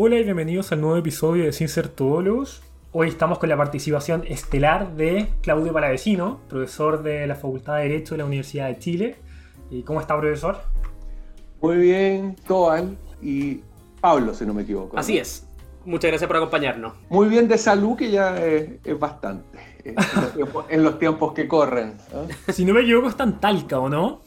Hola y bienvenidos al nuevo episodio de Sin Ser Todólogos. Hoy estamos con la participación estelar de Claudio Palavecino, profesor de la Facultad de Derecho de la Universidad de Chile. ¿Y cómo está, profesor? Muy bien, Toal y Pablo, si no me equivoco. ¿no? Así es. Muchas gracias por acompañarnos. Muy bien de salud, que ya es, es bastante en los, tiempos, en los tiempos que corren. Si no me equivoco, está en Talca, ¿o no?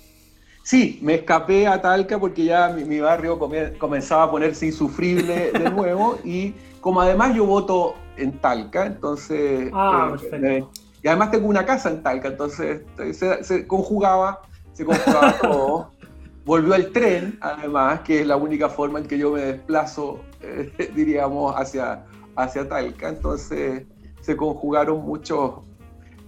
Sí, me escapé a Talca porque ya mi, mi barrio comenzaba a ponerse insufrible de nuevo y como además yo voto en Talca, entonces... Ah, eh, perfecto. eh, y además tengo una casa en Talca, entonces eh, se, se conjugaba, se conjugaba todo. Volvió el tren, además, que es la única forma en que yo me desplazo, eh, diríamos, hacia, hacia Talca. Entonces se conjugaron muchos,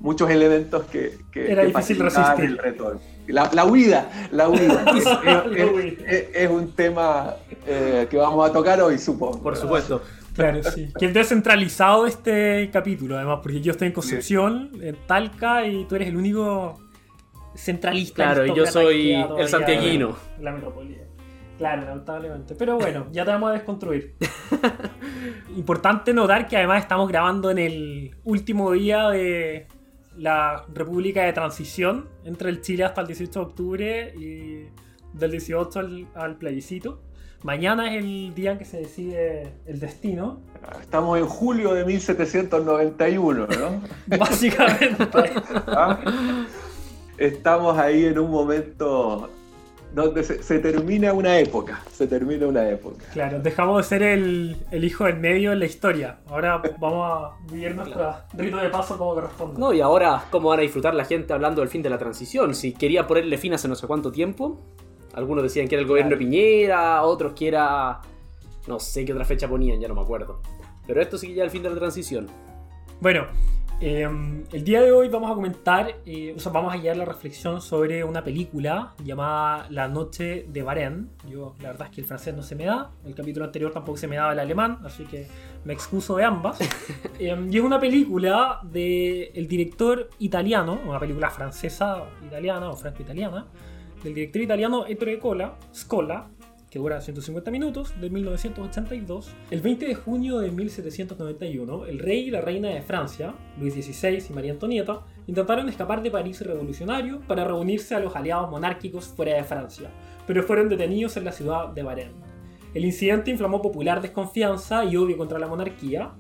muchos elementos que, que, Era que difícil resistir. el retorno. La, la huida, la huida. es, La es- huida. es- es un tema eh, que vamos a tocar hoy, supongo. Por supuesto. Claro, sí. Que el descentralizado de este capítulo, además, porque yo estoy en Concepción, en Talca, y tú eres el único centralista. Claro, y yo soy el santiaguino. La metrópoli. Claro, lamentablemente. Pero bueno, ya te vamos a desconstruir. Importante notar que además estamos grabando en el último día de la República de Transición entre el Chile hasta el 18 de octubre y del 18 al, al plebiscito. Mañana es el día en que se decide el destino. Estamos en julio de 1791, ¿no? Básicamente. ¿Ah? Estamos ahí en un momento donde se, se termina una época, se termina una época. Claro, dejamos de ser el, el hijo del medio en la historia. Ahora vamos a vivir nuestro rito de paso como corresponde. No, y ahora, ¿cómo van a disfrutar la gente hablando del fin de la transición? Si quería ponerle fin hace no sé cuánto tiempo. Algunos decían que era el gobierno Claro. de Piñera, otros que era. No sé qué otra fecha ponían, ya no me acuerdo. Pero esto sí que ya es el fin de la transición. Bueno, eh, el día de hoy vamos a comentar, eh, o sea, vamos a guiar la reflexión sobre una película llamada La Noche de Varenne. Yo, la verdad es que el francés no se me da, el capítulo anterior tampoco se me daba el alemán, así que me excuso de ambas. Eh, y es una película del el director italiano, una película francesa italiana o franco-italiana, del director italiano Ettore Cola, Scola, que dura 150 minutos, de 1982. El 20 de junio de 1791, el rey y la reina de Francia, Luis XVI y María Antonieta, intentaron escapar de París revolucionario para reunirse a los aliados monárquicos fuera de Francia, pero fueron detenidos en la ciudad de Varennes. El incidente inflamó popular desconfianza y odio contra la monarquía,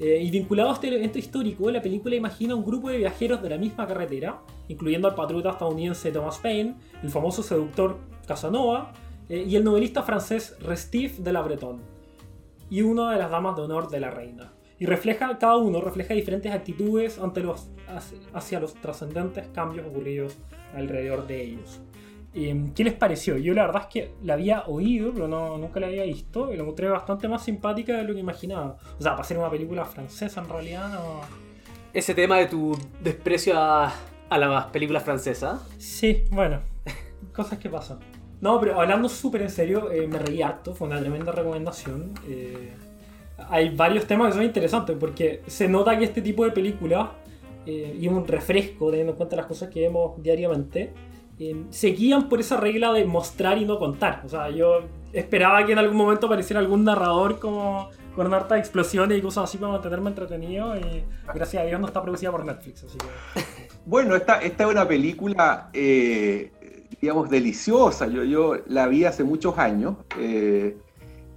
eh, y vinculado a este evento histórico, la película imagina un grupo de viajeros de la misma carretera, incluyendo al patriota estadounidense Thomas Paine, el famoso seductor Casanova eh, y el novelista francés Restif de la Breton, y una de las damas de honor de la reina. Y refleja, cada uno refleja diferentes actitudes ante los, hacia- los trascendentes cambios ocurridos alrededor de ellos. Eh, ¿Qué les pareció? Yo la verdad es que la había oído, pero no, nunca la había visto, y la encontré bastante más simpática de lo que imaginaba. O sea, para ser una película francesa en realidad no... Ese tema de tu desprecio a, a las películas francesas. Sí, bueno, cosas que pasan. No, pero hablando súper en serio, eh, me reí harto, fue una tremenda recomendación. Eh, hay varios temas que son interesantes porque se nota que este tipo de películas, eh, y un refresco teniendo en cuenta las cosas que vemos diariamente, eh, se guían por esa regla de mostrar y no contar. O sea, yo esperaba que en algún momento apareciera algún narrador como con hartas explosiones y cosas así para mantenerme entretenido y gracias a Dios no está producida por Netflix, así que... Bueno, esta, esta es una película, eh, digamos, deliciosa. Yo, yo la vi hace muchos años. eh,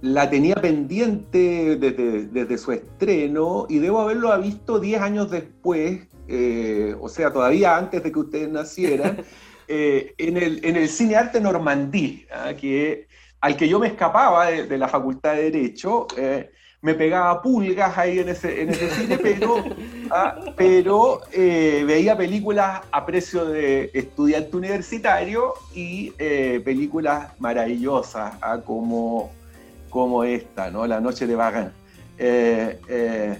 la tenía pendiente desde, desde su estreno y debo haberlo visto 10 años después, eh, o sea, todavía antes de que ustedes nacieran, eh, en, el, en el Cine Arte Normandí, ah, que, al que yo me escapaba de, de la Facultad de Derecho. eh, me pegaba pulgas ahí en ese, cine, pero, ah, eh, veía películas a precio de estudiante universitario y eh, películas maravillosas ah, como, esta, ¿no? La Noche de Vagan. Eh,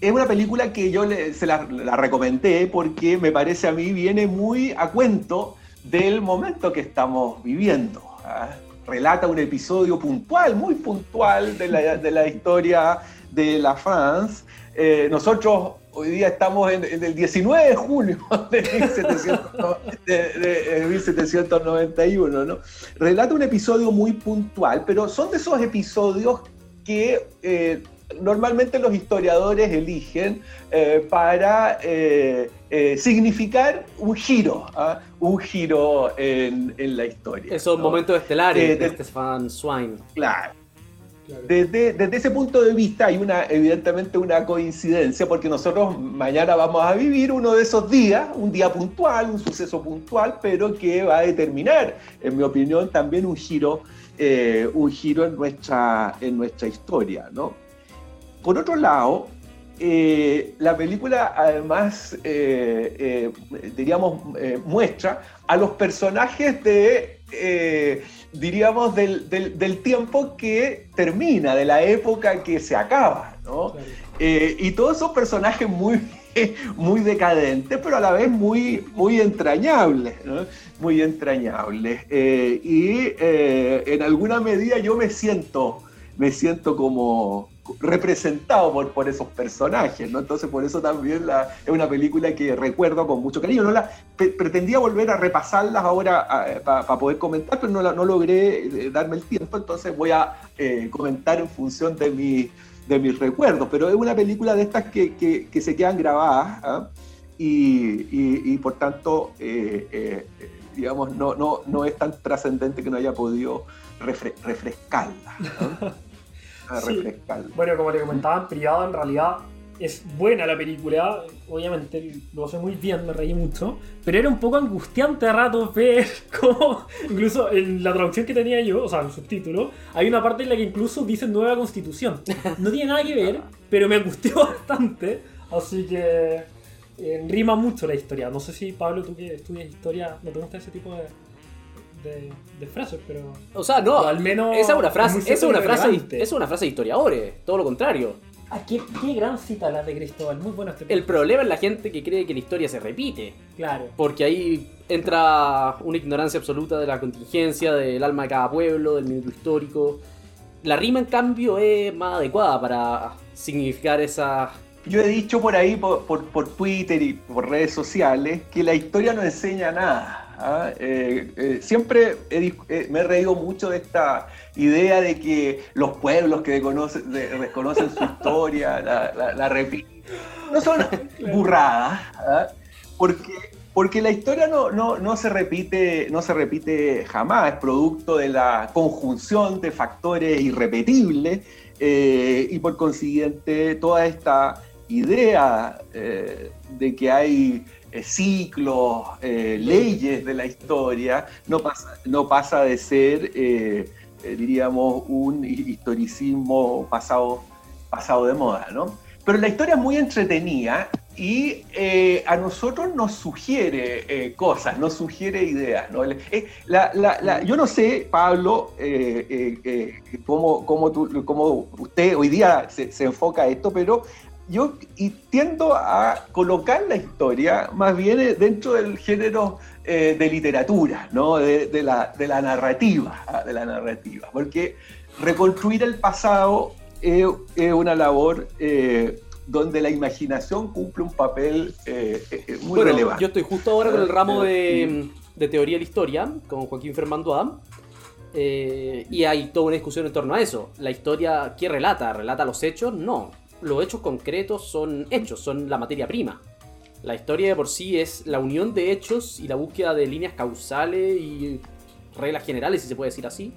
es una película que yo se la, la recomendé porque me parece a mí viene muy a cuento del momento que estamos viviendo. ¿ah? Relata un episodio puntual, muy puntual de la, de la historia de la France. Eh, nosotros hoy día estamos en, el 19 de junio de, 1700 de- de- de 1791, ¿no? Relata un episodio muy puntual, pero son de esos episodios que eh, normalmente los historiadores eligen eh, para eh, significar un giro, ¿ah? un giro en, la historia. Esos momentos estelares de, Stefan Swine. Claro. Desde, ese punto de vista hay una, evidentemente una coincidencia porque nosotros mañana vamos a vivir uno de esos días, un día puntual, un suceso puntual, pero que va a determinar, en mi opinión, también un giro, eh, un giro en, nuestra, en nuestra historia. ¿no? Por otro lado, eh, la película además, eh, diríamos, muestra a los personajes de diríamos, del, del, tiempo que termina, de la época que se acaba, ¿no? Eh, y todos esos personajes muy, muy decadentes, pero a la vez muy, muy entrañables, ¿no? Muy entrañables. Eh, y eh, en alguna medida yo me siento, me siento como, representado por, por esos personajes, ¿no? Entonces por eso también la, es una película que recuerdo con mucho cariño. No la, pretendía volver a repasarlas ahora para poder comentar, pero no, no logré eh, darme el tiempo, entonces voy a eh, comentar en función de, mi, de mis recuerdos. Pero es una película de estas que, que, se quedan grabadas ¿ah? y, y, por tanto, eh, digamos, no, no, no es tan trascendente que no haya podido refrescarla. Bueno, como te comentaba en privado, en realidad es buena la película, obviamente lo hace muy bien, me reí mucho, pero era un poco angustiante a rato ver cómo, incluso en la traducción que tenía yo, o sea, en el subtítulo, hay una parte en la que incluso dice nueva constitución. No tiene nada que ver, pero me angustió bastante, así que eh, rima mucho la historia. No sé si, Pablo, tú que estudias historia, ¿no te gusta ese tipo de, de, frases, pero. O sea, no. al menos. Esa es una frase, es una frase, es una frase de historiadores, todo lo contrario. Ah, qué, gran cita la de Cristóbal, muy bueno este El problema es la gente que cree que la historia se repite. Claro. Porque ahí entra una ignorancia absoluta de la contingencia, del alma de cada pueblo, del minuto histórico. La rima, en cambio, es más adecuada para significar esa yo he dicho por ahí, por, por, Twitter y por redes sociales, que la historia no enseña nada. ¿Ah? Eh, eh, siempre eh, me he reído mucho de esta idea de que los pueblos que desconocen, su historia la, repiten. No son burradas, ¿ah? porque, porque la historia no, no, se repite, no se repite jamás, es producto de la conjunción de factores irrepetibles y por consiguiente toda esta idea de que hay ciclos, eh, leyes de la historia, no pasa, no pasa de ser, eh, diríamos, un historicismo pasado, pasado de moda, ¿no? Pero la historia es muy entretenida y a nosotros nos sugiere cosas, nos sugiere ideas. ¿no? yo no sé, Pablo, cómo, cómo, usted hoy día se, se enfoca esto, pero yo tiendo a colocar la historia más bien dentro del género eh, de literatura, ¿no? de, la, narrativa, ¿ah? de la narrativa, porque reconstruir el pasado es, una labor eh, donde la imaginación cumple un papel eh, muy relevante. Yo estoy justo ahora con el ramo de, teoría de la historia, con Joaquín Fernando Adam. y hay toda una discusión en torno a eso. ¿La historia qué relata? ¿Relata los hechos? No los hechos concretos son hechos, son la materia prima. La historia de por sí es la unión de hechos y la búsqueda de líneas causales y reglas generales, si se puede decir así,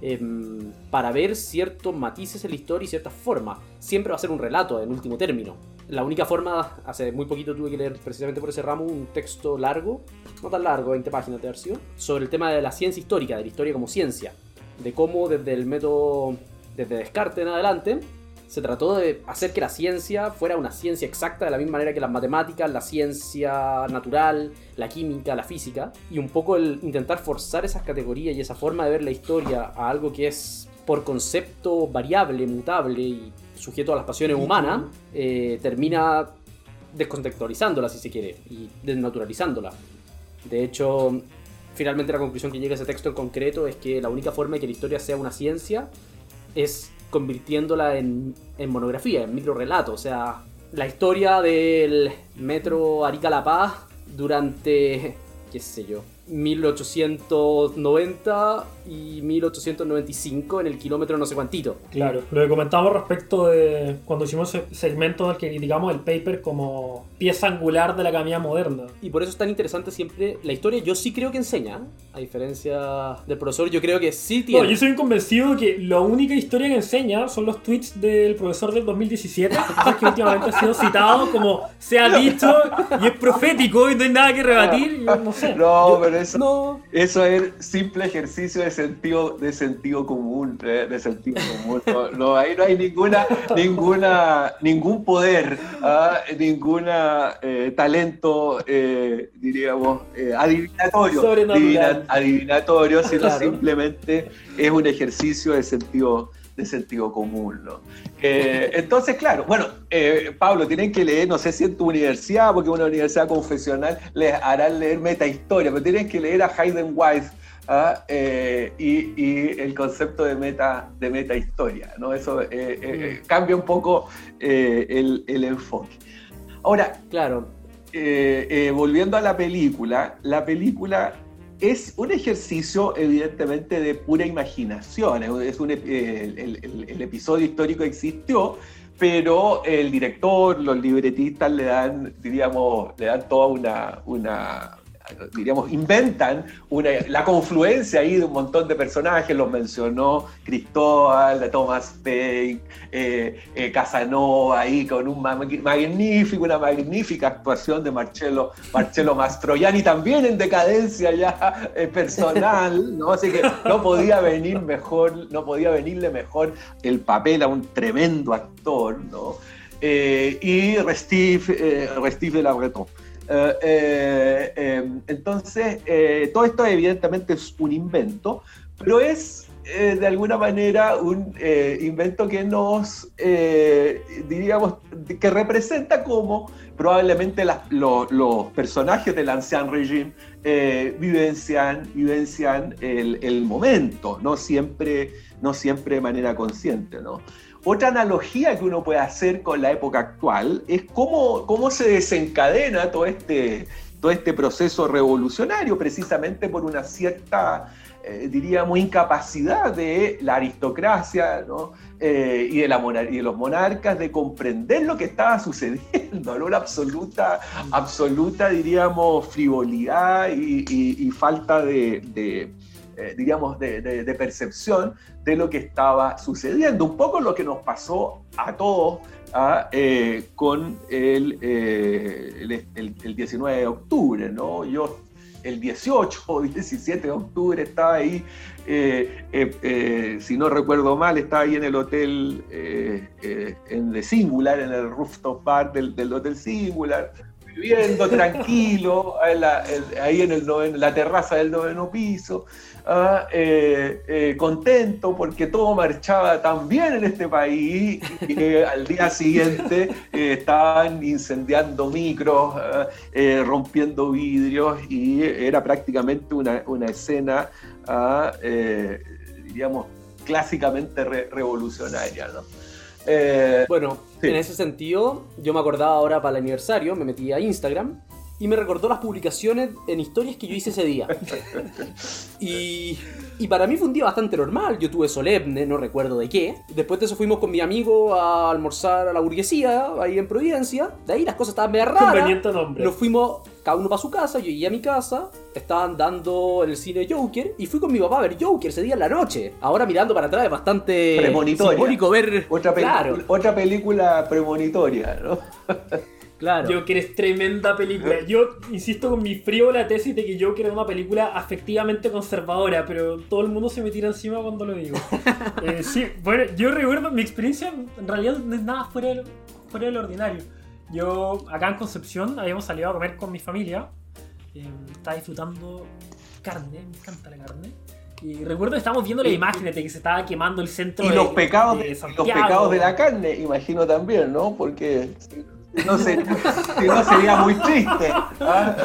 em, para ver ciertos matices en la historia y ciertas formas. Siempre va a ser un relato en último término. La única forma, hace muy poquito tuve que leer precisamente por ese ramo un texto largo, no tan largo, 20 páginas de versión, sobre el tema de la ciencia histórica, de la historia como ciencia, de cómo desde el método, desde Descartes en adelante, se trató de hacer que la ciencia fuera una ciencia exacta de la misma manera que las matemáticas, la ciencia natural, la química, la física, y un poco el intentar forzar esas categorías y esa forma de ver la historia a algo que es por concepto variable, mutable y sujeto a las pasiones humanas, eh, termina descontextualizándola si se quiere y desnaturalizándola. De hecho, finalmente la conclusión que llega a ese texto en concreto es que la única forma de que la historia sea una ciencia es convirtiéndola en, monografía, en micro relato. O sea, la historia del metro Arica La Paz durante, qué sé yo, 1890 y 1895 en el kilómetro no sé cuantito. Claro, lo que comentamos respecto de cuando hicimos ese segmento en el que criticamos el paper como pieza angular de la camilla moderna. Y por eso es tan interesante siempre la historia. Yo sí creo que enseña, a diferencia del profesor, yo creo que sí tiene. No, yo soy convencido que la única historia que enseña son los tweets del profesor del 2017, que últimamente ha sido citado como se ha dicho y es profético y no hay nada que rebatir. Yo no sé. No, pero eso, no. eso es simple ejercicio de sentido, de sentido común, eh, de sentido común. No, ahí no hay ninguna, ninguna, ningún poder, ¿ah? ninguna eh, talento, eh, diríamos, adivinatorio, adivinatorio, sino simplemente es un ejercicio de sentido de sentido común. ¿no? entonces, claro, bueno, Pablo, tienen que leer, no sé si en tu universidad, porque una universidad confesional, les harán leer metahistoria, pero tienen que leer a Hayden Weiss ¿ah? Eh, y, el concepto de meta, de meta historia, ¿no? Eso eh, eh, mm. cambia un poco el, enfoque. Ahora, claro, volviendo a la película, la película es un ejercicio evidentemente de pura imaginación, es un, el, episodio histórico existió, pero el director, los libretistas le dan, diríamos, le dan toda una diríamos, inventan la confluencia ahí de un montón de personajes, los mencionó Cristóbal, Thomas Paine, eh, eh, Casanova, ahí con un magnífico, una magnífica actuación de Marcello, Marcello Mastroianni, también en decadencia ya eh, personal, ¿no? Así que no podía venir mejor, no podía venirle mejor el papel a un tremendo actor, ¿no? y Restif, Restif de la Breton. Eh, eh, em, entonces, eh, todo esto evidentemente es un invento, pero es de alguna manera un invento que nos, diríamos, que representa cómo probablemente los personajes del Ancien Regime vivencian, vivencian el, el, momento, no siempre, no siempre de manera consciente. ¿no? Otra analogía que uno puede hacer con la época actual es cómo, cómo se desencadena todo este, todo este proceso revolucionario precisamente por una cierta, eh, diríamos, incapacidad de la aristocracia eh, y, de la y, de los monarcas de comprender lo que estaba sucediendo, ¿no? una absoluta, absoluta, diríamos, frivolidad y, falta de eh, diríamos, de, percepción de lo que estaba sucediendo. Un poco lo que nos pasó a todos ah, eh, con el, eh, el, 19 de octubre, ¿no? Yo el 18 o 17 de octubre estaba ahí, si no recuerdo mal, estaba ahí en el hotel, en Singular, en el rooftop bar del, del Hotel Singular, viviendo tranquilo, ahí en, el la terraza del noveno piso, Ah, eh, eh, contento porque todo marchaba tan bien en este país que al día siguiente eh, estaban incendiando micros, ah, rompiendo vidrios y era prácticamente una, escena, ah, diríamos, clásicamente revolucionaria. bueno, en ese sentido, yo me acordaba ahora para el aniversario, me metí a Instagram y me recordó las publicaciones en historias que yo hice ese día. y, y, para mí fue un día bastante normal. Yo tuve solemne, no recuerdo de qué. Después de eso fuimos con mi amigo a almorzar a la burguesía, ahí en Providencia. De ahí las cosas estaban medio raras. Conveniente nombre. Nos fuimos cada uno para su casa, yo llegué a mi casa, estaban dando el cine Joker y fui con mi papá a ver Joker ese día en la noche. Ahora mirando para atrás es bastante simbólico ver otra, claro. otra película premonitoria, ¿no? Claro. Joker es tremenda película. Yo insisto con mi frío la tesis de que Joker es una película afectivamente conservadora, pero todo el mundo se me tira encima cuando lo digo. Eh, sí, bueno, yo recuerdo mi experiencia, en realidad no es nada fuera del, fuera del ordinario. Yo, acá en Concepción, habíamos salido a comer con mi familia. Eh, estaba disfrutando carne, me encanta la carne. Y recuerdo que estábamos viendo la imagen de que se estaba quemando el centro y los pecados de, los pecados de la carne, imagino también, ¿no? Porque no, sería muy triste. ¿ah?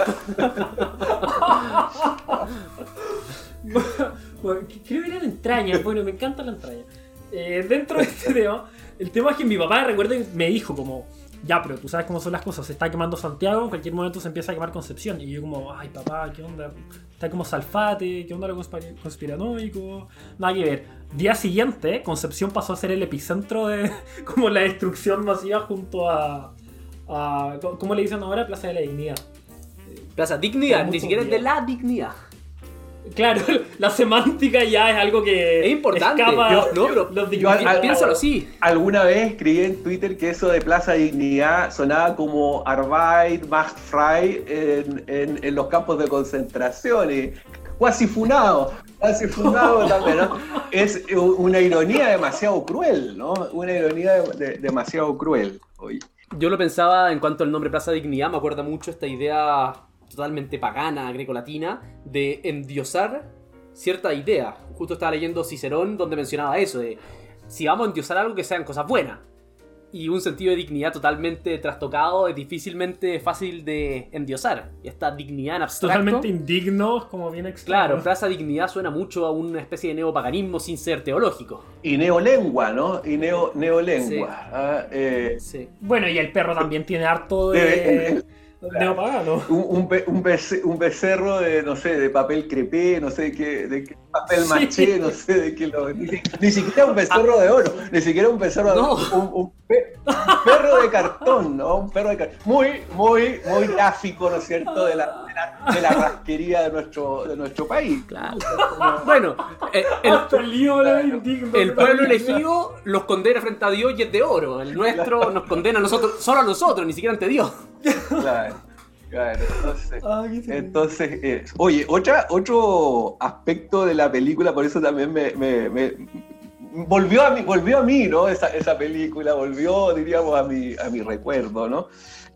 creo que eran entrañas, bueno, me encanta la entraña. Eh, dentro de este tema, el tema es que mi papá, recuerdo, me dijo como, ya, pero tú sabes cómo son las cosas, se está quemando Santiago, en cualquier momento se empieza a quemar Concepción. Y yo como, ay papá, ¿qué onda? Está como Salfate, ¿qué onda lo conspir- conspiranoico? Nada que ver. Día siguiente, Concepción pasó a ser el epicentro de como la destrucción masiva junto a... a ¿Cómo le dicen ahora? Plaza de la Dignidad. Plaza Dignidad, ni siquiera es de la dignidad. Claro, la semántica ya es algo que Es importante. escapa Yo- no, pero los yo- al- Piénsalo así. Alguna vez escribí en Twitter que eso de Plaza Dignidad sonaba como Arbeit, Macht Frei en, en- en los campos de concentración. Cuasi funado, cuasi funado también, ¿no? Es una ironía demasiado cruel, ¿no? Una ironía de- de- demasiado cruel. Oye. Yo lo pensaba en cuanto al nombre Plaza Dignidad, me acuerda mucho esta idea totalmente pagana, grecolatina, de endiosar cierta idea. Justo estaba leyendo Cicerón donde mencionaba eso, de si vamos a endiosar algo que sean cosas buenas. Y un sentido de dignidad totalmente trastocado es difícilmente fácil de endiosar. Y esta dignidad en abstracto... Totalmente indignos, como bien extraño. Claro, Plaza Dignidad suena mucho a una especie de neopaganismo sin ser teológico. Y neolengua, ¿no? Y neo, neolengua. Sí. ah, eh, Sí. Bueno, y el perro también tiene harto de neopagano. un, un, be- un bece- un becerro de, no sé, de papel crepé, no sé de qué, de papel Sí. maché, no sé de qué lo. Ni, ni siquiera un becerro de oro, ni siquiera un becerro No. de un, un pe- un perro de cartón, ¿no? Un perro de cartón. Muy, muy, muy gráfico, ¿no es cierto?, de la, de la, de la rasquería de nuestro, de nuestro país. Claro. Bueno, eh, el, el. El pueblo elegido los condena frente a Dios y es de oro. El nuestro nos condena a nosotros, solo a nosotros, ni siquiera ante Dios. Claro, claro. Entonces. Entonces, eh, oye, otra, otro aspecto de la película, por eso también me, me- me- volvió a mí, volvió a mí, ¿no? Esa, esa película, volvió, diríamos, a mi, a mi recuerdo, ¿no?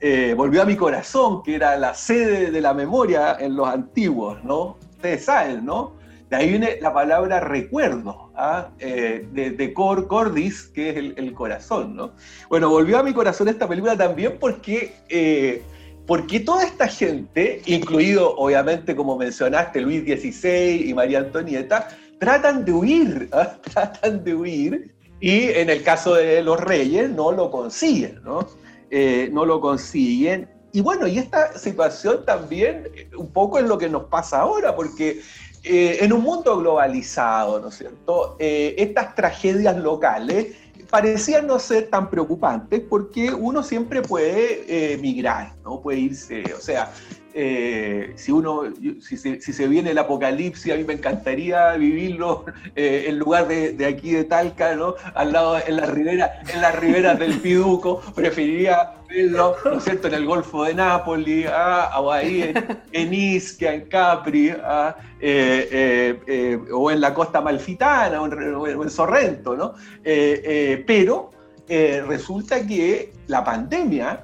Eh, volvió a mi corazón, que era la sede de la memoria en los antiguos, ¿no? Ustedes saben, ¿no? De ahí viene la palabra recuerdo, ¿ah? Eh, de, de cor, cordis, que es el, el corazón, ¿no? Bueno, volvió a mi corazón esta película también porque, eh, porque toda esta gente, incluido obviamente como mencionaste Luis XVI y María Antonieta, tratan de huir, ¿ah? tratan de huir y en el caso de los reyes no lo consiguen, ¿no? Eh, no lo consiguen. Y bueno, y esta situación también eh, un poco es lo que nos pasa ahora, porque eh, en un mundo globalizado, ¿no es cierto? Estas tragedias locales parecían no ser tan preocupantes porque uno siempre puede eh, migrar, ¿no? Puede irse, o sea, eh, si uno, si se, viene el apocalipsis, a mí me encantaría vivirlo eh, en lugar de, aquí de Talca, ¿no? Al lado, en la ribera, en las riberas del Piduco, preferiría verlo, ¿no es cierto?, en el Golfo de Nápoles, ah, o ahí en, en Ischia, en Capri, ah, eh, o en la costa malfitana, o en, o en Sorrento, ¿no? Pero resulta que la pandemia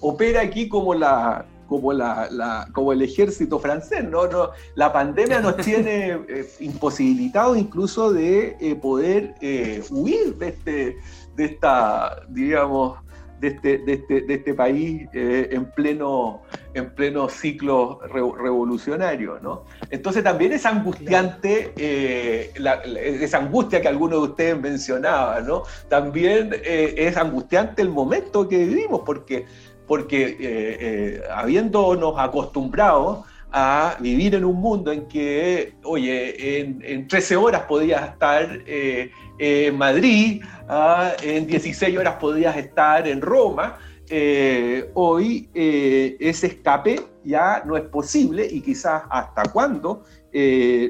opera aquí como la como, la, la- como el ejército francés, ¿no? No, la pandemia nos tiene eh, imposibilitados incluso de eh, poder eh, huir de este, de esta, digamos, de este, de este, de este país eh, en, pleno, en pleno ciclo re- revolucionario, ¿no? Entonces también es angustiante, la- esa angustia que algunos de ustedes mencionaban, ¿no? También es angustiante el momento que vivimos, porque, porque eh, eh, habiéndonos acostumbrado a vivir en un mundo en que, oye, en, en 13 horas podías estar eh, en Madrid, ah, en 16 horas podías estar en Roma, eh, hoy eh, ese escape ya no es posible y quizás hasta cuándo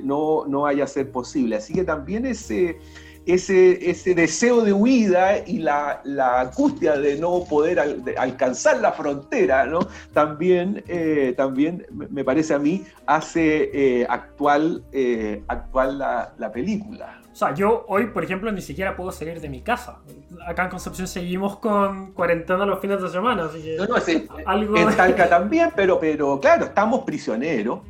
no, no vaya a ser posible. Así que también ese, ese, ese deseo de huida y la, la angustia de no poder al- de alcanzar la frontera, ¿no? también, eh, también me parece a mí hace eh, actual, eh, actual la, la película. O sea, yo hoy, por ejemplo, ni siquiera puedo salir de mi casa. Acá en Concepción seguimos con cuarentena los fines de semana, así que... No, no, Algo en Talca también, pero, pero claro, estamos prisioneros,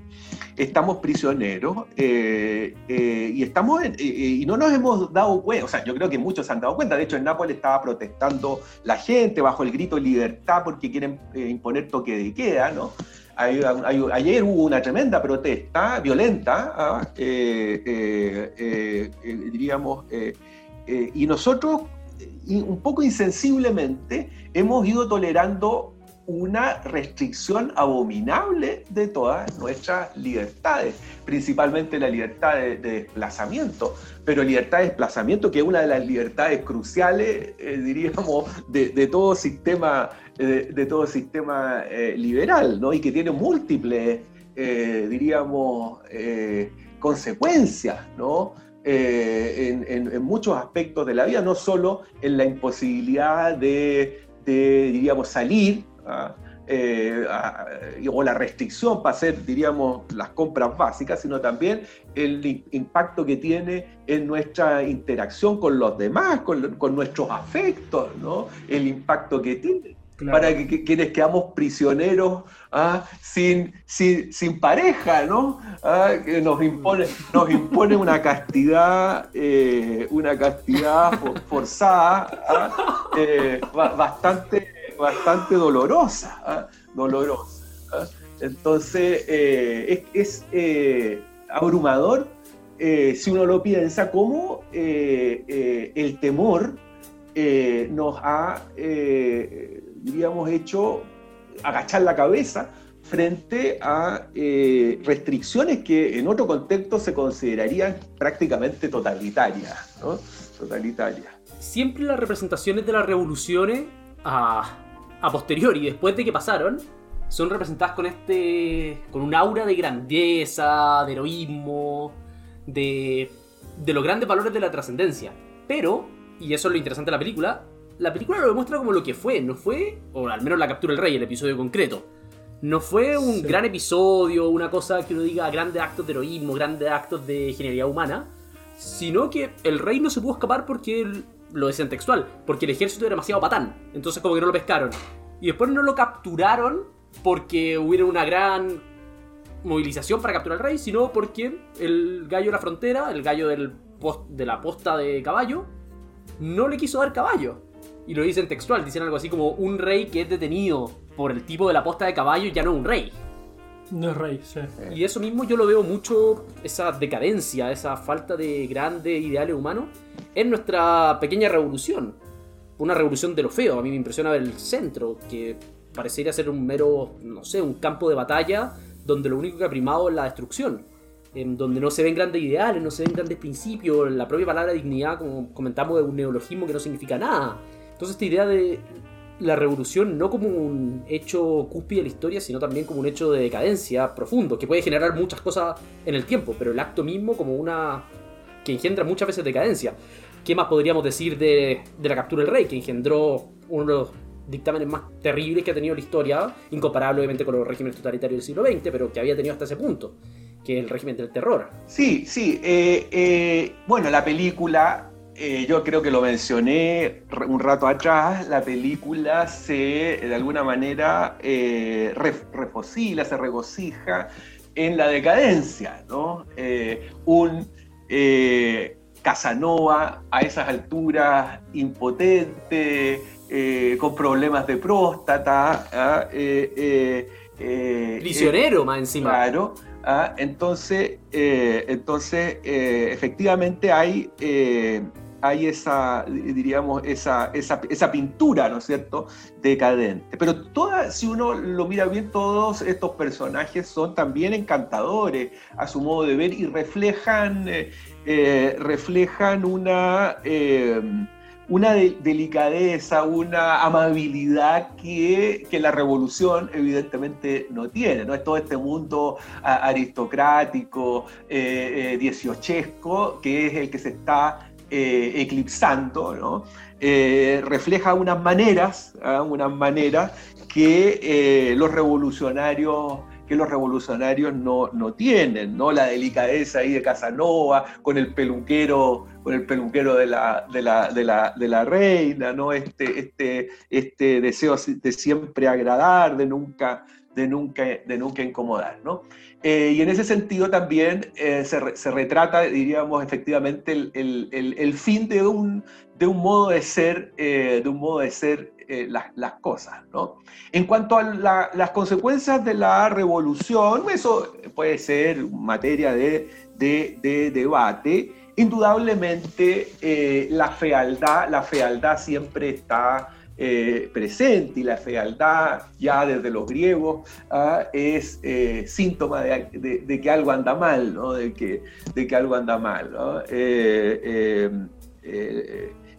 estamos prisioneros eh, eh, y estamos eh, y no nos hemos dado cuenta, o sea, yo creo que muchos se han dado cuenta, de hecho en Nápoles estaba protestando la gente bajo el grito libertad porque quieren imponer toque de queda, ¿no? Ayer hubo una tremenda protesta violenta, ¿ah? Diríamos, y nosotros un poco insensiblemente hemos ido tolerando una restricción abominable de todas nuestras libertades, principalmente la libertad de, desplazamiento, pero libertad de desplazamiento que es una de las libertades cruciales, eh, diríamos, de, todo sistema, de, todo sistema eh, liberal, ¿no? y que tiene múltiples, eh, diríamos, consecuencias, ¿no? en, muchos aspectos de la vida, no solo en la imposibilidad de, diríamos, salir eh, o la restricción para hacer, diríamos, las compras básicas, sino también el impacto que tiene en nuestra interacción con los demás, con, nuestros afectos, ¿no? el impacto que tiene. Para que, quienes quedamos prisioneros ¿ah? sin, sin, pareja, ¿no? ¿Ah? Que nos impone, nos impone una castidad, eh, una castidad forzada, ¿ah? eh, bastante bastante dolorosa, ¿ah? dolorosa. ¿ah? Entonces, eh, es, eh, abrumador eh, si uno lo piensa como el temor nos ha, diríamos, hecho agachar la cabeza frente a restricciones que en otro contexto se considerarían prácticamente totalitarias. totalitarias. Siempre las representaciones de las revoluciones a, a posteriori, después de que pasaron, son representadas con este. con un aura de grandeza, de heroísmo, de. de los grandes valores de la trascendencia. Pero, y eso es lo interesante de la película, la película lo demuestra como lo que fue, no fue, o al menos la captura del rey, el episodio concreto. No fue un gran episodio, una cosa que uno diga grandes actos de heroísmo, grandes actos de genialidad humana, sino que el rey no se pudo escapar porque lo decían textual, porque el ejército era demasiado patán, entonces como que no lo pescaron. Y después no lo capturaron porque hubiera una gran movilización para capturar al rey, sino porque el gallo de la frontera, el gallo del de la posta de caballo, no le quiso dar caballo. Y lo dicen textual, dicen algo así como un rey que es detenido por el tipo de la posta de caballo ya no es un rey. No es rey, sí. Y eso mismo yo lo veo mucho, esa decadencia, esa falta de grandes ideales humanos, en nuestra pequeña revolución. Una revolución de lo feo. A mí me impresiona ver el centro, que parecería ser un mero, no sé, un campo de batalla donde lo único que ha primado es la destrucción. En donde no se ven grandes ideales, no se ven grandes principios. La propia palabra dignidad, como comentamos, es un neologismo que no significa nada. Entonces esta idea de la revolución no como un hecho cúspide de la historia, sino también como un hecho de decadencia profundo, que puede generar muchas cosas en el tiempo, pero el acto mismo como una que engendra muchas veces decadencia. ¿Qué más podríamos decir de, la captura del rey, que engendró uno de los dictámenes más terribles que ha tenido la historia, incomparable obviamente con los regímenes totalitarios del siglo XX, pero que había tenido hasta ese punto, que es el régimen del terror? Sí, sí. Eh, eh, bueno, la película eh, yo creo que lo mencioné un rato atrás, la película se, de alguna manera, refocila, se regocija en la decadencia, ¿no? Un eh, Casanova a esas alturas impotente, con problemas de próstata. ¿ah? Prisionero más encima. Claro. ¿ah? entonces, entonces efectivamente hay hay esa, diríamos, esa, esa, pintura, ¿no es cierto?, decadente. Pero toda, si uno lo mira bien, todos estos personajes son también encantadores a su modo de ver y reflejan, eh, eh, reflejan una... Eh, una delicadeza, una amabilidad que, que, la revolución evidentemente no tiene. ¿no? Es todo este mundo aristocrático, dieciochesco, que es el que se está eh, eclipsando, ¿no? Eh, refleja unas maneras, ¿ah? unas maneras que eh, los revolucionarios que los revolucionarios no, no, tienen, ¿no? La delicadeza ahí de Casanova, con el peluquero, con el peluquero de la, de la, de la, de la reina, ¿no? Este, este, este deseo de siempre agradar, de nunca, de nunca, de nunca incomodar, ¿no? Eh, y en ese sentido también eh, se, retrata, diríamos, efectivamente el, fin de un, de un, modo de ser, eh, de un modo de ser las, cosas. ¿no? En cuanto a las consecuencias de la revolución, eso puede ser materia de, de debate. indudablemente la fealdad, la fealdad siempre está eh, presente y la fealdad ya desde los griegos ah, es eh, síntoma de, que algo anda mal, de, que, algo anda mal. Eh,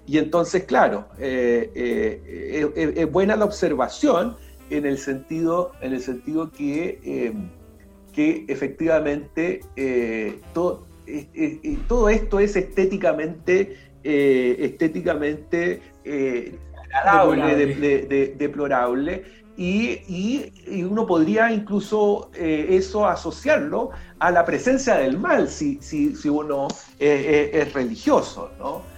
y entonces, claro, es, buena la observación en el sentido, en el sentido que, que efectivamente todo, todo esto es estéticamente, estéticamente deplorable, y, uno podría incluso eh, eso asociarlo a la presencia del mal si, si, si uno eh, eh, es religioso, ¿no?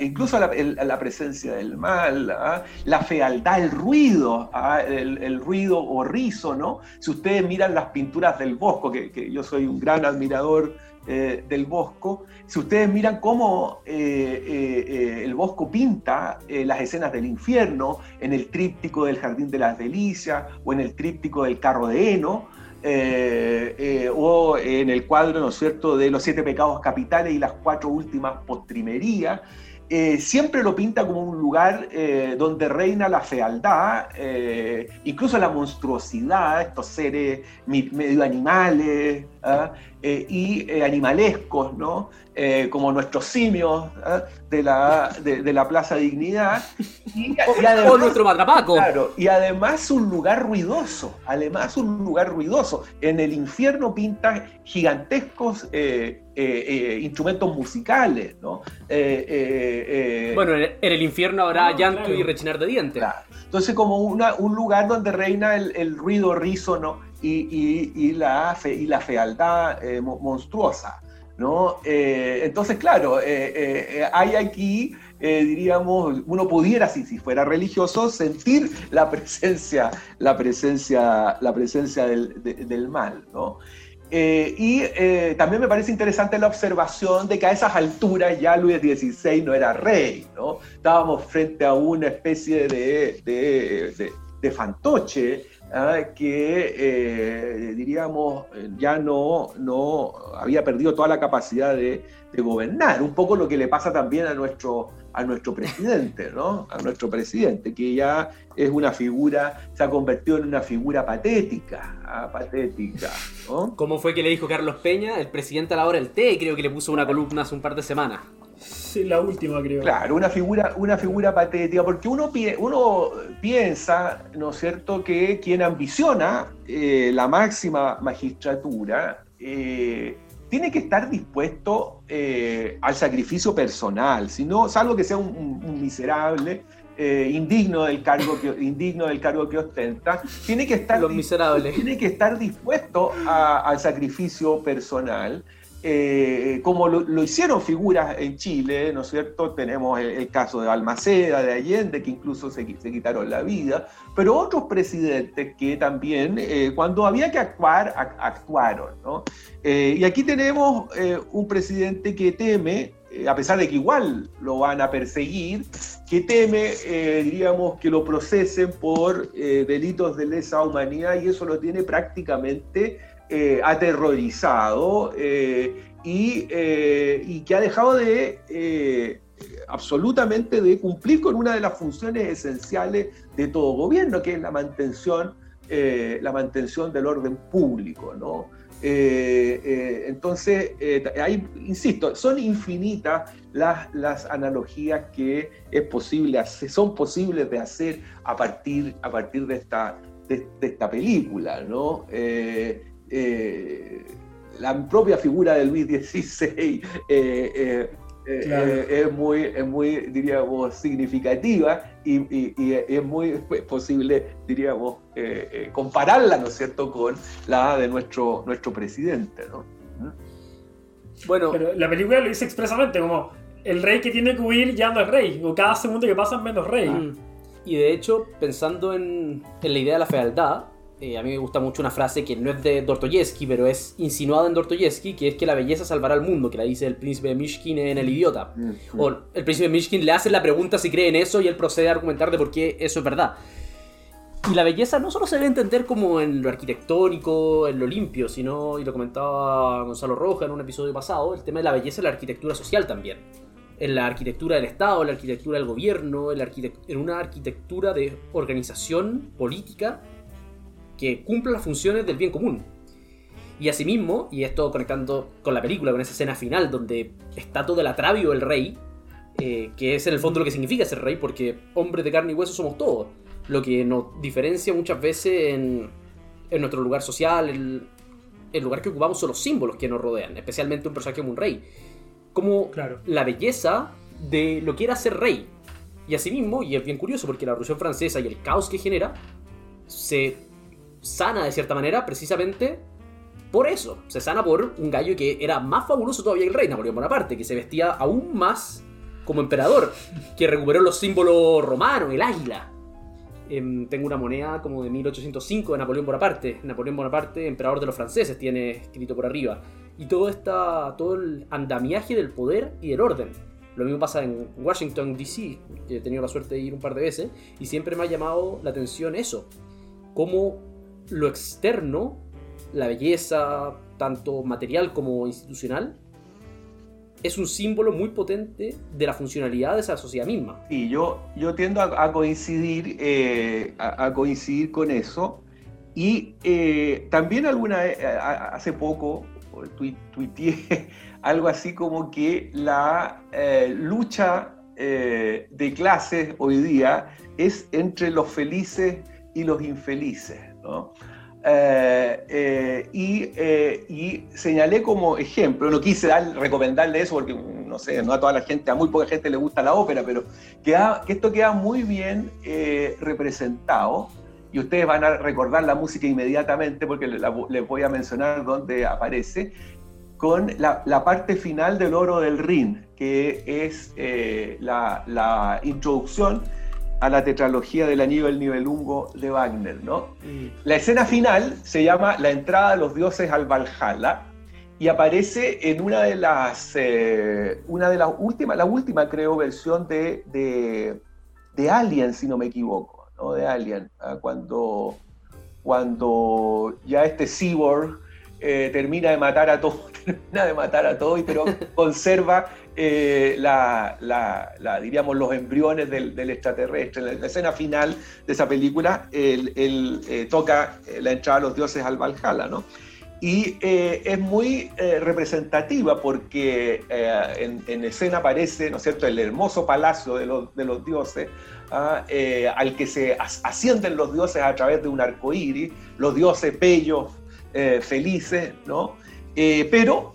incluso a la, presencia del mal, ¿ah? la fealdad, el ruido, ¿ah? el, ruido o rizo, ¿no? Si ustedes miran las pinturas del Bosco, que, que yo soy un gran admirador eh, del Bosco, si ustedes miran cómo eh, eh, el Bosco pinta las escenas del infierno en el tríptico del Jardín de las Delicias o en el tríptico del Carro de Heno, o en el cuadro, ¿no es cierto?, de los siete pecados capitales y las cuatro últimas postrimerías, siempre lo pinta como un lugar donde reina la fealdad, incluso la monstruosidad, estos seres medio animales ¿ah? y animalescos, ¿no? Como nuestros simios ¿ah? de, la, de, la Plaza Dignidad. Y, además, nuestro matrapaco. Claro, y además un lugar ruidoso, además un lugar ruidoso. En el infierno pinta gigantescos eh, eh, instrumentos musicales, ¿no? Eh, bueno, en el infierno habrá llanto y rechinar de dientes. Entonces, como un lugar donde reina el, ruido rízono y, y, la, fe, y la fealdad monstruosa, ¿no? entonces, claro, hay aquí, diríamos, uno pudiera, si, si fuera religioso, sentir la presencia, la presencia, la presencia del, del mal, ¿no? Eh, y eh, también me parece interesante la observación de que a esas alturas ya Luis XVI no era rey, ¿no? Estábamos frente a una especie de, de, de, fantoche ¿ah? que, eh, diríamos, ya no, no había perdido toda la capacidad de, gobernar. Un poco lo que le pasa también a nuestro, a nuestro presidente, ¿no? A nuestro presidente, que ya es una figura, se ha convertido en una figura patética, ¿ah? patética. ¿Cómo fue que le dijo Carlos Peña, el presidente a la hora del té? Creo que le puso una columna hace un par de semanas. Sí, la última creo. Claro, una figura, una figura patética, porque uno, uno piensa, ¿no es cierto?, que quien ambiciona eh, la máxima magistratura eh, tiene que estar dispuesto eh, al sacrificio personal, sino, salvo que sea un, miserable, eh, indigno, del cargo que, indigno del cargo que ostenta, tiene que estar, Tiene que estar dispuesto al sacrificio personal. Eh, como lo, hicieron figuras en Chile, ¿no es cierto? Tenemos el, caso de Balmaceda, de Allende, que incluso se, se, quitaron la vida, pero otros presidentes que también, eh, cuando había que actuar, actuaron, ¿no? Eh, y aquí tenemos un presidente que teme, a pesar de que igual lo van a perseguir, que teme, diríamos, que lo procesen por delitos de lesa humanidad y eso lo tiene prácticamente eh, aterrorizado eh, eh, y, que ha dejado de absolutamente de cumplir con una de las funciones esenciales de todo gobierno, que es la mantención, la mantención del orden público. ¿no? entonces, ahí, insisto, son infinitas las, las analogías que es posible son posibles de hacer a partir, a partir de, esta, de, esta película. ¿no? Eh, la propia figura de Luis XVI eh, eh, es, muy, es muy, diríamos, significativa y, es muy posible, diríamos, compararla, ¿no es cierto?, con la de nuestro, nuestro presidente, ¿no? ¿Mm? Bueno, pero la película lo dice expresamente como el rey que tiene que huir ya no es rey, o cada segundo que pasa menos rey. Mm. Y de hecho, pensando en, en la idea de la fealdad, eh, a mí me gusta mucho una frase que no es de Dostoyevsky, pero es insinuada en Dostoyevsky, que es que la belleza salvará al mundo, que la dice el príncipe Mishkin en El Idiota. Mm, mm. O el príncipe Mishkin le hace la pregunta si cree en eso y él procede a argumentar de por qué eso es verdad. Y la belleza no solo se debe entender como en lo arquitectónico, en lo limpio, sino, y lo comentaba Gonzalo Roja en un episodio pasado, el tema de la belleza en la arquitectura social también. En la arquitectura del Estado, en la arquitectura del gobierno, en, en una arquitectura de organización política que cumpla las funciones del bien común. Y asimismo, y esto conectando con la película, con esa escena final donde está todo el atravio del rey, eh, que es en el fondo lo que significa ser rey, porque hombres de carne y hueso somos todos. Lo que nos diferencia muchas veces en, en nuestro lugar social, el, el, lugar que ocupamos son los símbolos que nos rodean, especialmente un personaje como un rey. Como claro. la belleza de lo que era ser rey. Y asimismo, y es bien curioso porque la Revolución Francesa y el caos que genera se sana de cierta manera precisamente por eso. Se sana por un gallo que era más fabuloso todavía que el rey, Napoleón Bonaparte, que se vestía aún más como emperador, que recuperó los símbolos romanos, el águila. Eh, tengo una moneda como de 1805 de Napoleón Bonaparte. Napoleón Bonaparte, emperador de los franceses, tiene escrito por arriba. Y todo, esta, todo el andamiaje del poder y del orden. Lo mismo pasa en Washington, D.C., que he tenido la suerte de ir un par de veces, y siempre me ha llamado la atención eso. Cómo lo externo, la belleza, tanto material como institucional, es un símbolo muy potente de la funcionalidad de esa sociedad misma. Y yo, yo tiendo a, coincidir, eh, a, coincidir con eso. Y eh, también alguna hace poco tuiteé algo así como que la eh, lucha eh, de clases hoy día es entre los felices y los infelices. ¿No? Eh, eh, y, eh, y, señalé como ejemplo, no quise dar, recomendarle eso porque, no sé, no a toda la gente, a muy poca gente le gusta la ópera, pero queda, que esto queda muy bien eh, representado y ustedes van a recordar la música inmediatamente porque les voy a mencionar dónde aparece, con la, la, parte final del Oro del Rin, que es eh, la, la introducción a la tetralogía del Anillo del Nibelungo de Wagner. ¿no? Mm. La escena final se llama La entrada de los dioses al Valhalla y aparece en una de las, eh, una de las últimas, la última creo versión de, de, de Alien, si no me equivoco, ¿no? de Alien, ¿ah? cuando, cuando ya este cyborg eh, termina de matar a todos, termina de matar a todos, pero conserva eh, la, la, la, diríamos, los embriones del, del, extraterrestre. En la escena final de esa película, él, él eh, toca la entrada de los dioses al Valhalla, ¿no? Y eh, es muy eh, representativa porque eh, en, en, escena aparece, ¿no es cierto?, el hermoso palacio de los, de los dioses, ¿ah? al que se ascienden los dioses a través de un arco iris, los dioses bellos, felices, ¿no? pero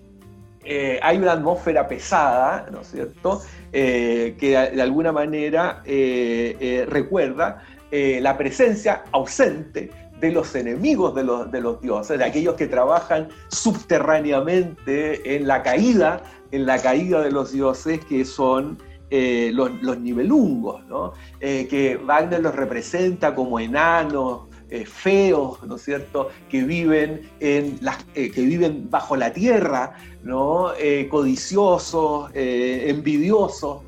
eh, hay una atmósfera pesada, ¿no es cierto?, eh, que de alguna manera eh, recuerda la presencia ausente de los enemigos de los, dioses, de aquellos que trabajan subterráneamente en la caída, en la caída de los dioses que son los, los, nivelungos, ¿no? que Wagner los representa como enanos, eh, feos, ¿no es cierto?, que viven, en las, eh, que viven bajo la tierra, ¿no? Eh, codiciosos, envidiosos.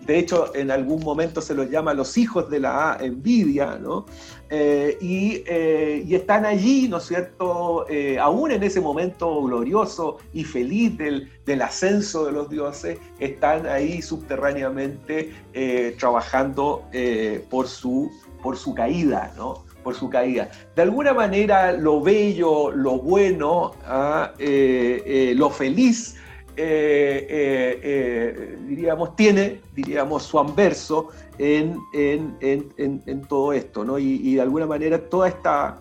De hecho, en algún momento se los llama los hijos de la envidia, ¿no? Y, y, están allí, ¿no es cierto?, aún en ese momento glorioso y feliz del, del ascenso de los dioses, están ahí subterráneamente trabajando por, su, por su caída, ¿no? Por su caída. De alguna manera, lo bello, lo bueno, ¿ah? eh, eh, lo feliz, eh, diríamos, tiene, diríamos, su anverso en, en, en, en todo esto, ¿no? Y, y, de alguna manera, toda esta,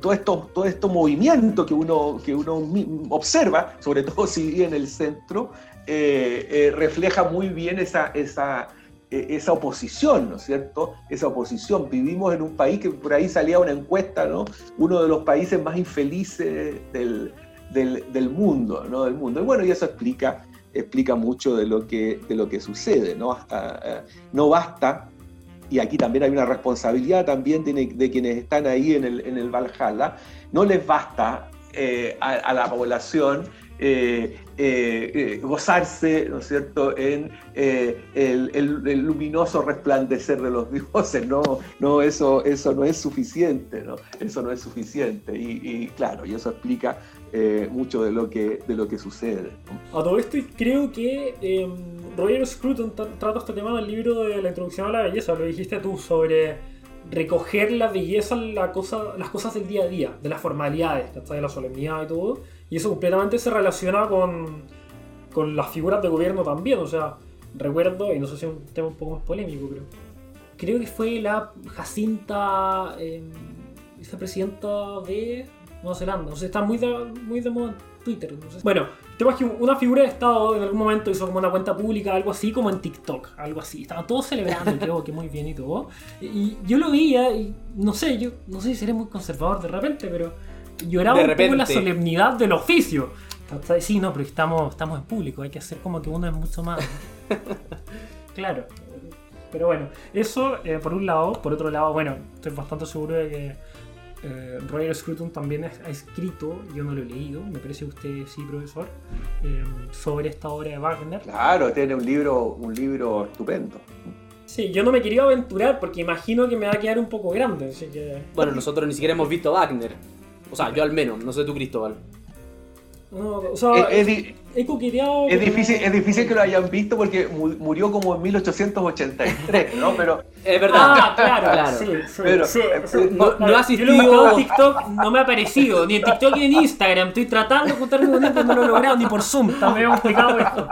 todo, esto, todo esto movimiento que uno, que uno observa, sobre todo si vive en el centro, refleja muy bien esa, esa esa oposición, ¿no es cierto? Esa oposición. Vivimos en un país que por ahí salía una encuesta, ¿no? Uno de los países más infelices del, del, mundo, ¿no? Del mundo. Y bueno, y eso explica, explica mucho de lo que, de lo que sucede, ¿no? no basta, y aquí también hay una responsabilidad también de, quienes están ahí en el, en el Valhalla, no les basta eh, a, a, la población eh, eh, gozarse, ¿no es cierto?, en el, luminoso resplandecer de los dioses, no, no, eso, eso no es suficiente, ¿no? Eso no es suficiente. Y, claro, y eso explica mucho de lo que, de lo que sucede. A todo esto creo que em, Roger Scruton trata este tema en el libro de la introducción a la belleza, lo dijiste tú, sobre recoger la belleza, la cosa, las cosas del día a día, de las formalidades, de la solemnidad y todo. Y eso completamente se relaciona con, con las figuras de gobierno también. O sea, recuerdo, y no sé si es un tema un poco más polémico, pero creo que fue la Jacinta, eh, vicepresidenta de Nueva Zelanda. O sea, está muy de, muy de moda Twitter. Bueno, el tema es que una figura de Estado en algún momento hizo como una cuenta pública, algo así como en TikTok, algo así. Estaban todos celebrando, creo que muy bien y todo. Y yo lo veía y no sé, yo no sé si seré muy conservador de repente, pero lloraba un poco la solemnidad del oficio. Sí, no, pero estamos, estamos en público, hay que hacer como que uno es mucho más. claro. Pero bueno, eso eh, por un lado. Por otro lado, bueno, estoy bastante seguro de que eh, Roger Scruton también ha escrito, yo no lo he leído, me parece usted sí, profesor, eh, sobre esta obra de Wagner. Claro, tiene un libro, un libro estupendo. Sí, yo no me quería aventurar porque imagino que me va a quedar un poco grande, así que... Bueno, nosotros ni siquiera hemos visto Wagner. O sea, yo al menos, no sé tú, Cristóbal. No, o sea, es, es, difícil, es difícil que lo hayan visto porque murió como en 1883, ¿no? Pero. Es verdad. Ah, claro, claro. Sí, Pero, No, no, ha asistido. en TikTok no me ha aparecido, ni en TikTok ni en Instagram. Estoy tratando de juntarme con él, pero no lo he logrado, ni por Zoom. También hemos explicado esto.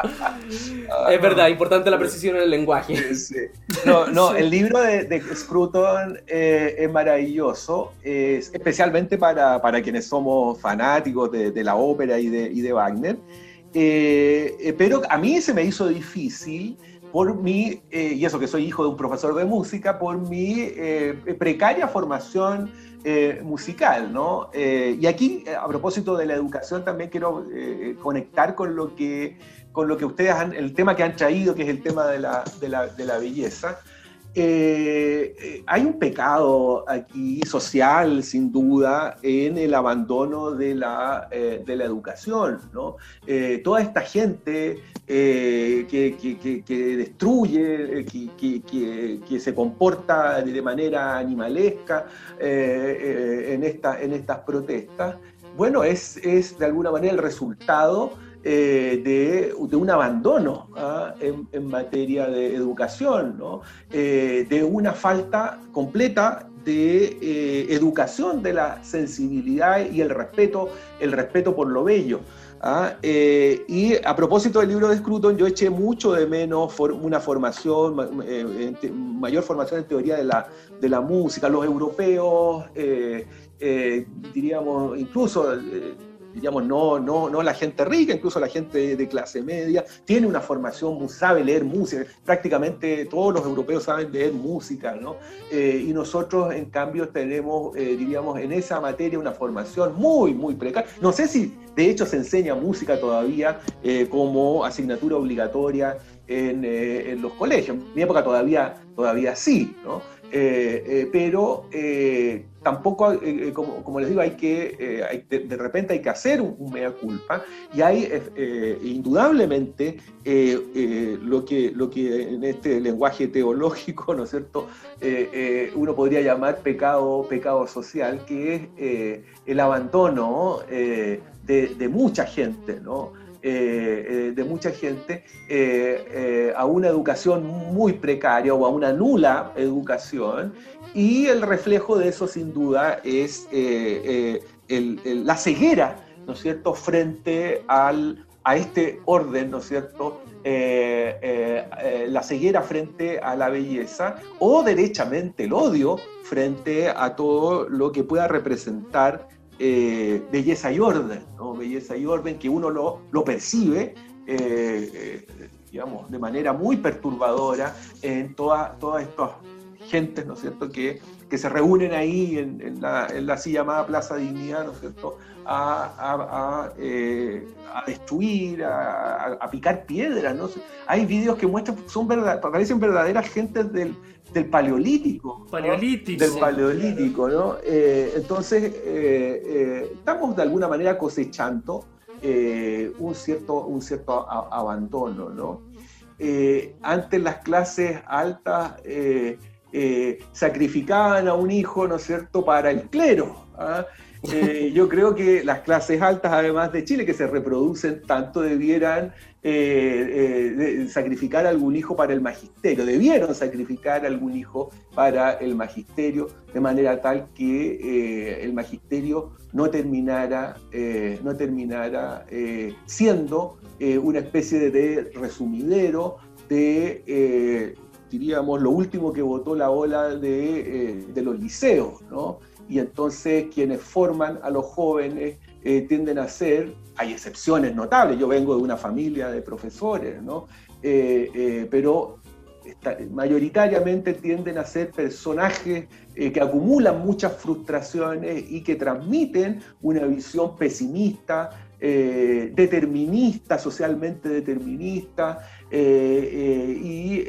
es verdad, importante la precisión en el lenguaje. No, no, el libro de, de Scruton eh, es maravilloso, es especialmente para, para, quienes somos fanáticos de, de la ópera y de, y de Wagner. Eh, eh, pero a mí se me hizo difícil por mi, eh, y eso que soy hijo de un profesor de música, por mi precaria formación musical, ¿no? y aquí, a propósito de la educación, también quiero conectar con lo que con lo que ustedes han, el tema que han traído, que es el tema de la, de la, de la belleza. Eh, eh, hay un pecado aquí social, sin duda, en el abandono de la, eh, de la educación. ¿no? toda esta gente que, que, destruye, que, se comporta de manera animalesca en, esta, en estas protestas, bueno, es, es de alguna manera el resultado eh, de, un abandono ¿ah? en, materia de educación, eh, de una falta completa de eh, educación de la sensibilidad y el respeto, el respeto por lo bello. ¿ah? y a propósito del libro de Scruton, yo eché mucho de menos una formación, mayor formación en teoría de la, de la música. Los europeos, diríamos, incluso diríamos, no, no, no la gente rica, incluso la gente de clase media, tiene una formación, sabe leer música, prácticamente todos los europeos saben leer música, ¿no? Eh, y nosotros, en cambio, tenemos, eh, diríamos, en esa materia una formación muy, muy precaria. No sé si, de hecho, se enseña música todavía eh, como asignatura obligatoria en, los colegios. En mi época todavía, todavía sí, ¿no? Eh, eh, pero eh, tampoco, como, les digo, hay que, de, repente hay que hacer un, mea culpa y hay indudablemente lo, que, lo que en este lenguaje teológico, ¿no es cierto?, uno podría llamar pecado, pecado social, que es el abandono de, de mucha gente, ¿no? Eh, eh, de mucha gente eh, a una educación muy precaria o a una nula educación y el reflejo de eso sin duda es la ceguera, ¿no es cierto?, frente al, a este orden, ¿no es cierto?, la ceguera frente a la belleza o derechamente el odio frente a todo lo que pueda representar eh, belleza y orden, belleza y orden que uno lo, percibe, eh, eh, digamos, de manera muy perturbadora en todas toda estas gentes, ¿no es cierto?, que, que se reúnen ahí en, la, en, la, así llamada Plaza Dignidad, ¿no es cierto?, a, a, a, destruir, a, picar piedras, ¿no? Hay vídeos que muestran, son verdad, parecen verdaderas gentes del, del paleolítico. Paleolítico. Del paleolítico, ¿no? Eh, entonces, eh, eh, estamos de alguna manera cosechando un cierto, un cierto abandono, ¿no? antes las clases altas sacrificaban a un hijo, ¿no es cierto?, para el clero. ¿ah? Eh, yo creo que las clases altas, además de Chile, que se reproducen tanto, debieran eh, eh, sacrificar algún hijo para el magisterio, debieron sacrificar algún hijo para el magisterio, de manera tal que el magisterio no terminara, no terminara siendo una especie de, resumidero de diríamos, lo último que votó la ola de, de los liceos, ¿no? y entonces quienes forman a los jóvenes eh, tienden a ser, hay excepciones notables, yo vengo de una familia de profesores, ¿no? Eh, eh, pero mayoritariamente tienden a ser personajes que acumulan muchas frustraciones y que transmiten una visión pesimista, determinista, socialmente determinista y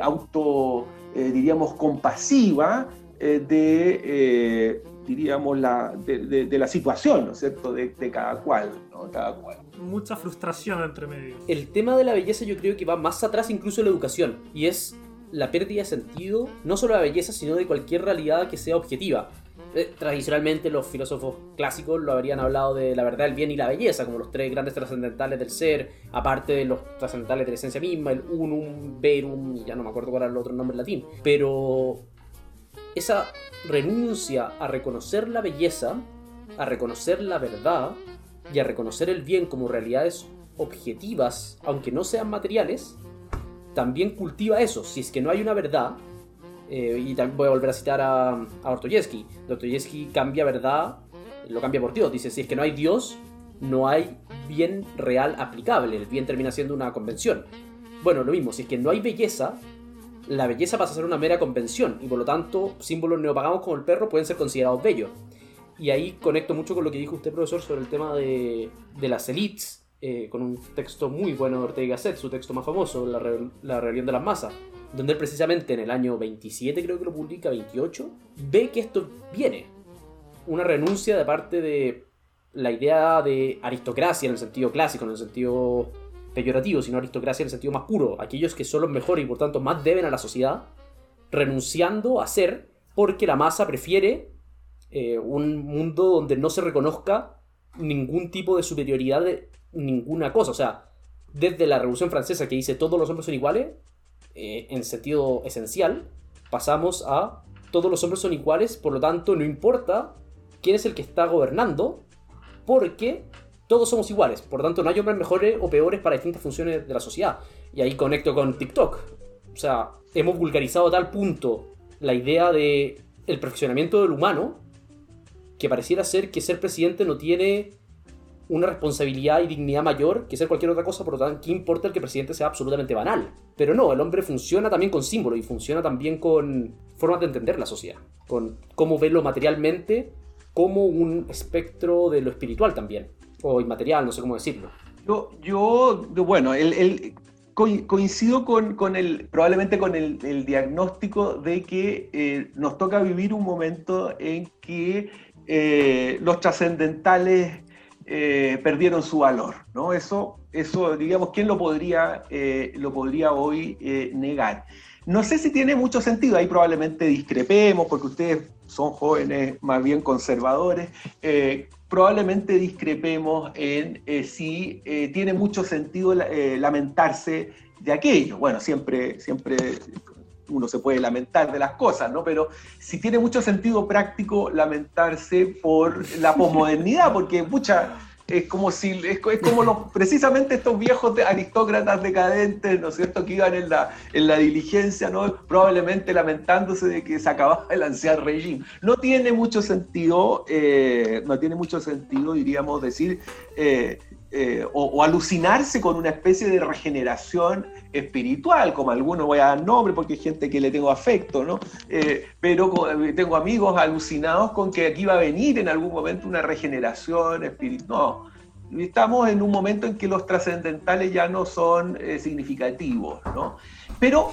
auto, diríamos, compasiva eh, de, eh, diríamos, la, de, la situación, ¿no es cierto?, de, cada, cual, cada cual. Mucha frustración entre medio. El tema de la belleza yo creo que va más atrás incluso de la educación, y es la pérdida de sentido, no solo de la belleza, sino de cualquier realidad que sea objetiva. Eh, tradicionalmente los filósofos clásicos lo habrían hablado de la verdad, el bien y la belleza, como los tres grandes trascendentales del ser, aparte de los trascendentales de la esencia misma, el unum, verum, ya no me acuerdo cuál era el otro nombre latín. Pero esa renuncia a reconocer la belleza, a reconocer la verdad y a reconocer el bien como realidades objetivas, aunque no sean materiales, también cultiva eso. Si es que no hay una verdad, eh, y también voy a volver a citar a, a Ortoyevsky, Ortoyevsky cambia verdad, lo cambia por Dios. Dice, si es que no hay Dios, no hay bien real aplicable, el bien termina siendo una convención. Bueno, lo mismo, si es que no hay belleza, la belleza pasa a ser una mera convención y por lo tanto símbolos neopaganos como el perro pueden ser considerados bellos. Y ahí conecto mucho con lo que dijo usted, profesor, sobre el tema de, las elites, eh, con un texto muy bueno de Ortega Gasset, su texto más famoso, La, la Rebelión de las Masas, donde él precisamente en el año 27, creo que lo publica, 28, ve que esto viene. Una renuncia de parte de la idea de aristocracia en el sentido clásico, en el sentido peyorativo, sino aristocracia en el sentido más puro, aquellos que son los mejores y por tanto más deben a la sociedad, renunciando a ser porque la masa prefiere eh, un mundo donde no se reconozca ningún tipo de superioridad de ninguna cosa. O sea, desde la Revolución Francesa que dice todos los hombres son iguales, eh, en sentido esencial, pasamos a todos los hombres son iguales, por lo tanto no importa quién es el que está gobernando, porque todos somos iguales, por lo tanto no hay hombres mejores o peores para distintas funciones de la sociedad. Y ahí conecto con TikTok. O sea, hemos vulgarizado a tal punto la idea de el perfeccionamiento del humano que pareciera ser que ser presidente no tiene una responsabilidad y dignidad mayor que ser cualquier otra cosa, por lo tanto, ¿qué importa el que el presidente sea absolutamente banal? Pero no, el hombre funciona también con símbolos y funciona también con formas de entender la sociedad, con cómo verlo materialmente como un espectro de lo espiritual también o inmaterial, no sé cómo decirlo. Yo, bueno, coincido con, con, el, probablemente con el, diagnóstico de que eh, nos toca vivir un momento en que eh, los trascendentales eh, perdieron su valor, ¿no? Eso, eso digamos, ¿quién lo podría, lo podría hoy negar? No sé si tiene mucho sentido, ahí probablemente discrepemos, porque ustedes son jóvenes más bien conservadores, eh, probablemente discrepemos en eh, si eh, tiene mucho sentido lamentarse de aquello. Bueno, siempre, siempre uno se puede lamentar de las cosas, ¿no? Pero si tiene mucho sentido práctico lamentarse por la posmodernidad, porque mucha es como si es, como los, precisamente estos viejos aristócratas decadentes, ¿no es cierto?, que iban en la, en la diligencia, ¿no? probablemente lamentándose de que se acababa el anciano régimen. No tiene mucho sentido, eh, no tiene mucho sentido, diríamos, decir, eh, eh, o, alucinarse con una especie de regeneración espiritual, como algunos voy a dar nombre porque hay gente que le tengo afecto, ¿no? Eh, pero tengo amigos alucinados con que aquí va a venir en algún momento una regeneración espiritual. No, estamos en un momento en que los trascendentales ya no son eh, significativos, ¿no? Pero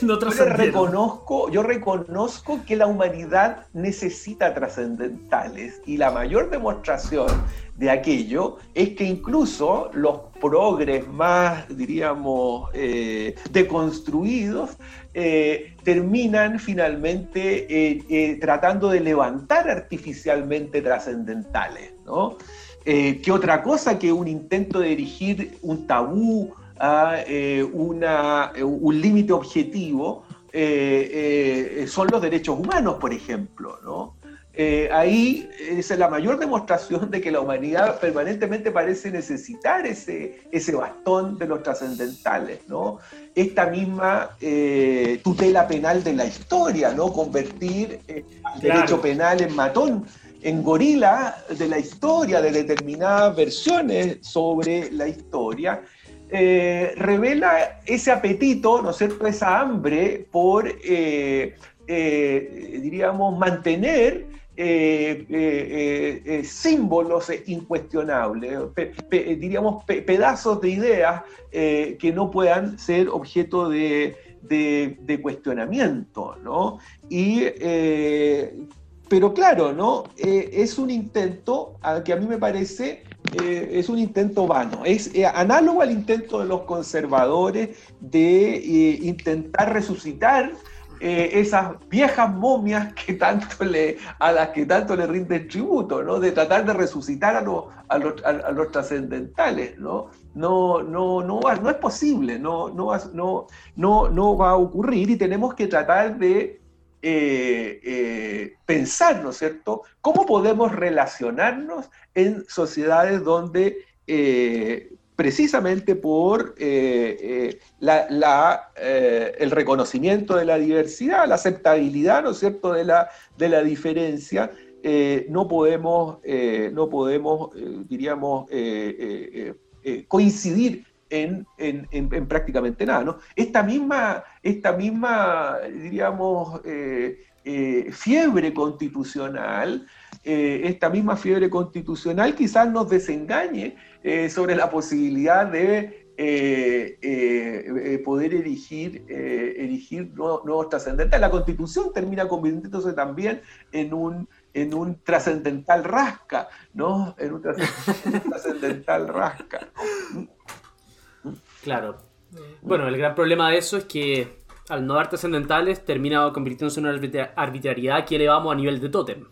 yo, reconozco, yo reconozco que la humanidad necesita trascendentales y la mayor demostración de aquello es que incluso los progres más, diríamos, eh, deconstruidos eh, terminan finalmente eh, tratando de levantar artificialmente trascendentales, ¿no? ¿Qué otra cosa que un intento de erigir un tabú a una, un límite objetivo son los derechos humanos, por ejemplo, ¿no? Eh, ahí es la mayor demostración de que la humanidad permanentemente parece necesitar ese, ese bastón de los trascendentales, ¿no? Esta misma eh, tutela penal de la historia, ¿no? Convertir el derecho penal en matón, en gorila de la historia, de determinadas versiones sobre la historia, eh, revela ese apetito, ¿no es cierto?, esa hambre por, diríamos, mantener eh, eh, eh, símbolos incuestionables, diríamos pedazos de ideas que no puedan ser objeto de, cuestionamiento, ¿no? Y, pero claro, ¿no? es un intento que a mí me parece es un intento vano. Es análogo al intento de los conservadores de intentar resucitar eh, esas viejas momias que tanto le, a las que tanto le rinden tributo, ¿no? de tratar de resucitar a, a, los, a, los trascendentales. ¿no? No, no, no, no es posible, no, no, no, no, no va a ocurrir y tenemos que tratar de eh, eh, pensar, ¿no es cierto?, cómo podemos relacionarnos en sociedades donde precisamente por eh, eh, eh, el reconocimiento de la diversidad, la aceptabilidad, ¿no es cierto?, de la, de la diferencia, no podemos, no podemos diríamos, coincidir en, en, prácticamente nada. ¿no? Esta misma, esta misma diríamos, fiebre constitucional, esta misma fiebre constitucional quizás nos desengañe eh, sobre la posibilidad de eh, eh, poder erigir, erigir nuevos, trascendentales. La constitución termina convirtiéndose también en un, en un trascendental rasca, ¿no? En un trascendental rasca. Claro. Bueno, el gran problema de eso es que al no dar trascendentales termina convirtiéndose en una arbitrariedad que elevamos a nivel de tótem.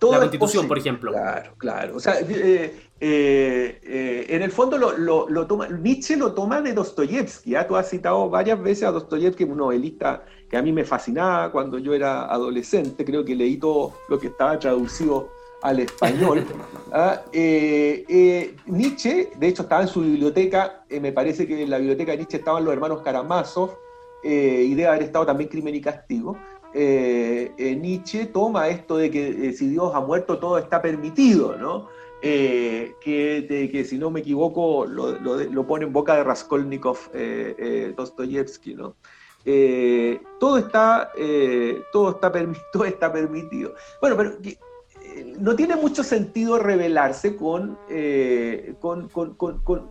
la constitución, por ejemplo. Claro, claro. O sea, eh, eh, en el fondo lo, toma, Nietzsche lo toma de Dostoyevsky. ¿ah? Tú has citado varias veces a Dostoyevsky, un novelista que a mí me fascinaba cuando yo era adolescente. Creo que leí todo lo que estaba traducido al español. ¿ah? Eh, Nietzsche, de hecho, estaba en su biblioteca. me parece que en la biblioteca de Nietzsche estaban los hermanos Karamazov y debe haber estado también Crimen y Castigo. Nietzsche toma esto de que si Dios ha muerto todo está permitido, ¿no? Eh, que, que, si no me equivoco lo, lo, pone en boca de Raskolnikov eh, eh Dostoyevsky, ¿no? Eh, todo, está, todo, está todo está permitido. Bueno, pero no tiene mucho sentido revelarse con, con, con,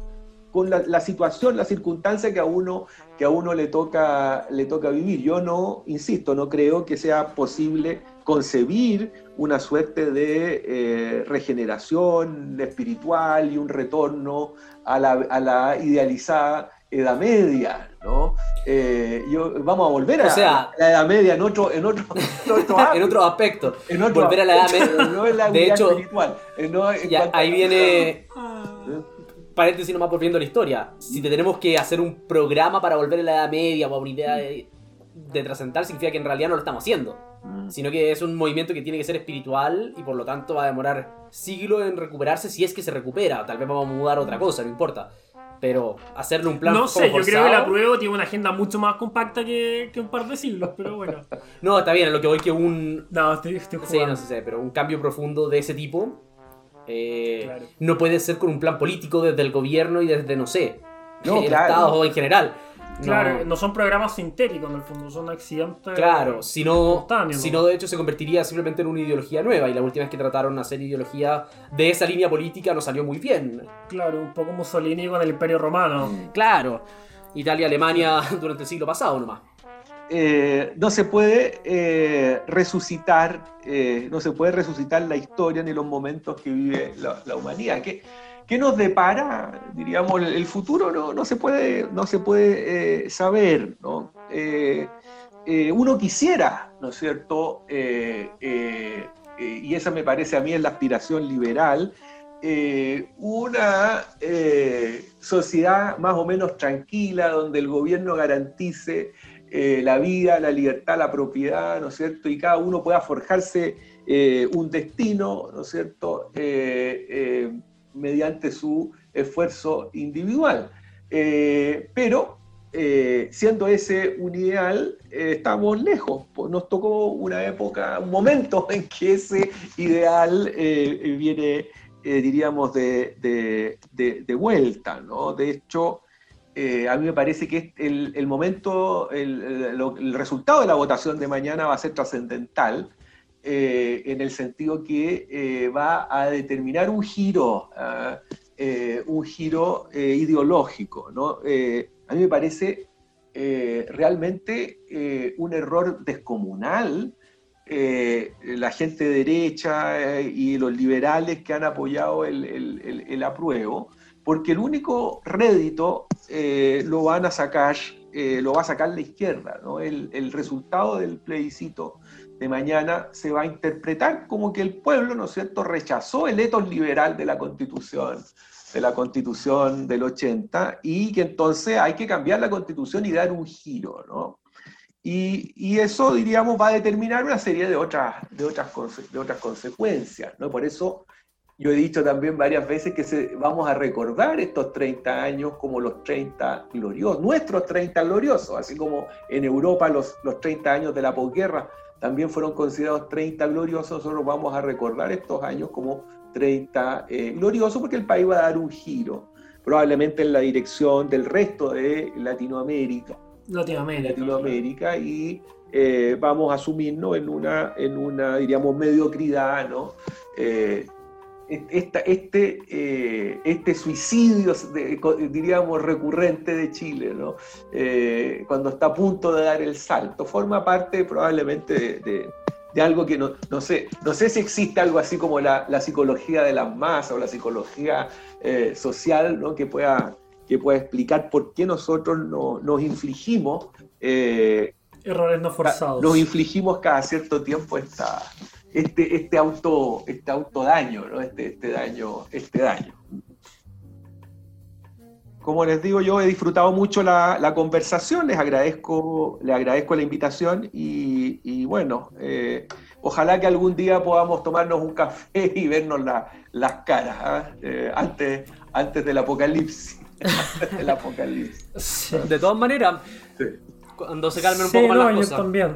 con la, la, situación, la circunstancia que a uno, que a uno le, toca, le toca vivir. Yo no, insisto, no creo que sea posible concebir una suerte de eh, regeneración espiritual y un retorno a la, a la idealizada Edad Media, ¿no? Eh, yo, vamos a volver a, la Edad Media en otro, en otro, en otro, aspecto. volver a la Edad Media. No es la de hecho, espiritual. Eh, ahí viene paréntesis nomás volviendo a la historia. Si te tenemos que hacer un programa para volver a la Edad Media o una idea de, de trascender, significa que en realidad no lo estamos haciendo. Mm. Sino que es un movimiento que tiene que ser espiritual y por lo tanto va a demorar siglos en recuperarse si es que se recupera. Tal vez vamos a mudar otra cosa, no importa. Pero hacerle un plan. No sé, yo creo que la prueba tiene una agenda mucho más compacta que, un par de siglos, pero bueno. no, está bien, lo que voy que un. No, estoy, estoy Sí, no sé, pero un cambio profundo de ese tipo eh, no puede ser con un plan político desde el gobierno y desde, no sé, el Estado o en general. Claro, no, son programas sintéticos en el fondo, son accidentes. Claro, si no, si no, de hecho se convertiría simplemente en una ideología nueva. Y la última vez que trataron de hacer ideología de esa línea política no salió muy bien. Claro, un poco Mussolini con el Imperio Romano. Claro, Italia, Alemania durante el siglo pasado nomás. eh, no se puede eh, resucitar, eh, no se puede resucitar la historia ni los momentos que vive la, humanidad. ¿Qué, ¿Qué, nos depara, diríamos, el, futuro? No, no, se puede, no se puede saber, ¿no? uno quisiera, ¿no es cierto? y esa me parece a mí es la aspiración liberal, una sociedad más o menos tranquila, donde el gobierno garantice eh, la vida, la libertad, la propiedad, ¿no es cierto? Y cada uno pueda forjarse eh, un destino, ¿no es cierto? Eh, mediante su esfuerzo individual. pero siendo ese un ideal, estamos lejos. Nos tocó una época, un momento en que ese ideal viene, diríamos, de, vuelta. De hecho, eh, a mí me parece que el, momento, el, resultado de la votación de mañana va a ser trascendental eh, en el sentido que eh, va a determinar un giro, ah, un giro ideológico. a mí me parece realmente un error descomunal la gente de derecha y los liberales que han apoyado el, el apruebo, porque el único rédito eh, lo van a sacar, eh, lo va a sacar la izquierda. ¿no? El, resultado del plebiscito de mañana se va a interpretar como que el pueblo, ¿no es cierto?, rechazó el etos liberal de la constitución, de la constitución del 80, y que entonces hay que cambiar la constitución y dar un giro, ¿no? Y, eso, diríamos, va a determinar una serie de otras, de otras, consecuencias, ¿no? Por eso yo he dicho también varias veces que vamos a recordar estos 30 años como los 30 gloriosos, nuestros 30 gloriosos, así como en Europa los, los 30 años de la posguerra también fueron considerados 30 gloriosos, nosotros vamos a recordar estos años como 30 eh, gloriosos porque el país va a dar un giro, probablemente en la dirección del resto de Latinoamérica. Latinoamérica. Latinoamérica y eh, vamos a asumirnos en una, en una diríamos, mediocridad, ¿no? Eh, este, eh, este suicidio, diríamos, recurrente de Chile, ¿no? Eh, cuando está a punto de dar el salto, forma parte probablemente de, algo que no, no, sé, no sé si existe algo así como la, psicología de las masas o la psicología eh, social ¿no? que, pueda, que pueda explicar por qué nosotros no, nos infligimos errores no forzados. Nos infligimos cada cierto tiempo esta, este, este, auto, este autodaño, ¿no? este, este, daño, este daño. Como les digo, yo he disfrutado mucho la, conversación, les agradezco, les agradezco la invitación y, bueno, eh, ojalá que algún día podamos tomarnos un café y vernos las caras ¿ah? eh, antes, antes del apocalipsis. De todas maneras, cuando se calmen un poco más las cosas. también.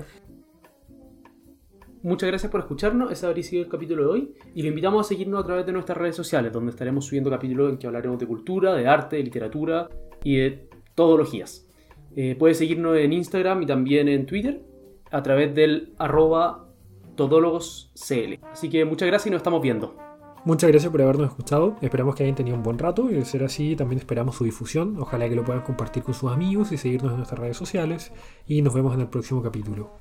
Muchas gracias por escucharnos, ese habría sido el capítulo de hoy y lo invitamos a seguirnos a través de nuestras redes sociales donde estaremos subiendo capítulos en que hablaremos de cultura, de arte, de literatura y de todologías. Eh, puedes seguirnos en Instagram y también en Twitter a través del arroba todólogoscl. Así que muchas gracias y nos estamos viendo. Muchas gracias por habernos escuchado. Esperamos que hayan tenido un buen rato y de ser así también esperamos su difusión. Ojalá que lo puedan compartir con sus amigos y seguirnos en nuestras redes sociales. Y nos vemos en el próximo capítulo.